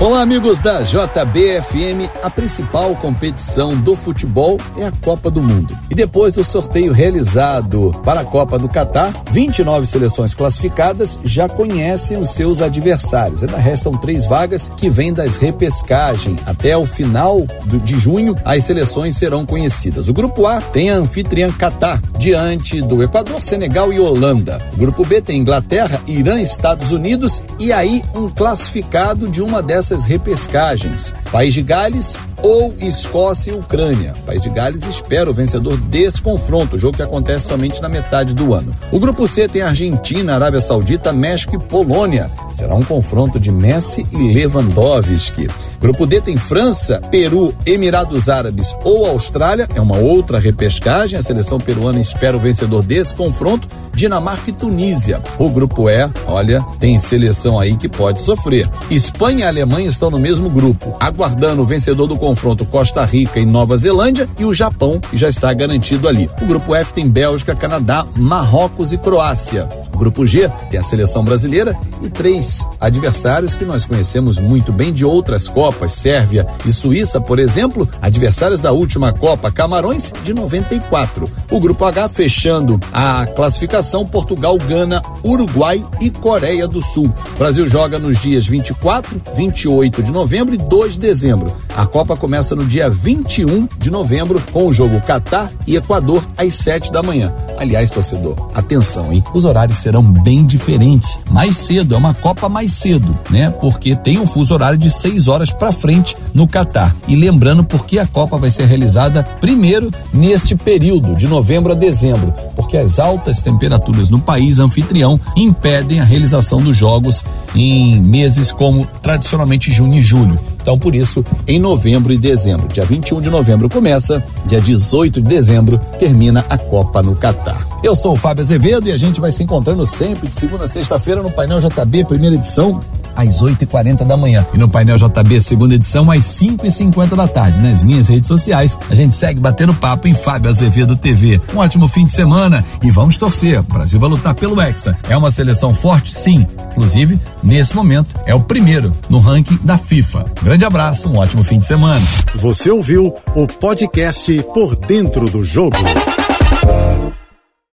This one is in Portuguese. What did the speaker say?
Olá, amigos da JBFM. A principal competição do futebol é a Copa do Mundo. E depois do sorteio realizado para a Copa do Catar, 29 seleções classificadas já conhecem os seus adversários. Ainda restam três vagas que vêm das repescagem. Até o final de junho, as seleções serão conhecidas. O grupo A tem a anfitriã Catar, diante do Equador, Senegal e Holanda. O grupo B tem Inglaterra, Irã, Estados Unidos e aí um classificado de uma dessas dessas repescagens. País de Gales ou Escócia e Ucrânia. O País de Gales espera o vencedor desse confronto, jogo que acontece somente na metade do ano. O grupo C tem Argentina, Arábia Saudita, México e Polônia. Será um confronto de Messi e Lewandowski. Grupo D tem França, Peru, Emirados Árabes ou Austrália. É uma outra repescagem. A seleção peruana espera o vencedor desse confronto, Dinamarca e Tunísia. O grupo E, olha, tem seleção aí que pode sofrer. Espanha e Alemanha estão no mesmo grupo, aguardando o vencedor do confronto Costa Rica e Nova Zelândia e o Japão, que já está garantido ali. O grupo F tem Bélgica, Canadá, Marrocos e Croácia. O grupo G tem a seleção brasileira e três adversários que nós conhecemos muito bem de outras Copas, Sérvia e Suíça, por exemplo, adversários da última Copa, Camarões de 94. O grupo H fechando a classificação, Portugal, Gana, Uruguai e Coreia do Sul. O Brasil joga nos dias 24, 28 de novembro e 2 de dezembro. A Copa começa no dia 21 de novembro com o jogo Catar e Equador às 7 da manhã. Aliás, torcedor, atenção, hein? Os horários serão bem diferentes. Mais cedo, é uma Copa mais cedo, né? Porque tem um fuso horário de 6 horas para frente no Catar. E lembrando porque a Copa vai ser realizada primeiro neste período, de novembro a dezembro, porque as altas temperaturas no país anfitrião impedem a realização dos jogos em meses como tradicionalmente junho e julho. Então, por isso, em novembro e dezembro, dia 21 de novembro começa, dia 18 de dezembro termina a Copa no Catar. Eu sou o Fábio Azevedo e a gente vai se encontrando sempre de segunda a sexta-feira no painel JB, primeira edição, às 8h40 da manhã. E no painel JB, segunda edição, às 5h50 da tarde. Nas minhas redes sociais, a gente segue batendo papo em Fábio Azevedo TV. Um ótimo fim de semana e vamos torcer. O Brasil vai lutar pelo Hexa. É uma seleção forte? Sim. Inclusive, nesse momento, é o primeiro no ranking da FIFA. Grande abraço, um ótimo fim de semana. Você ouviu o podcast Por Dentro do Jogo.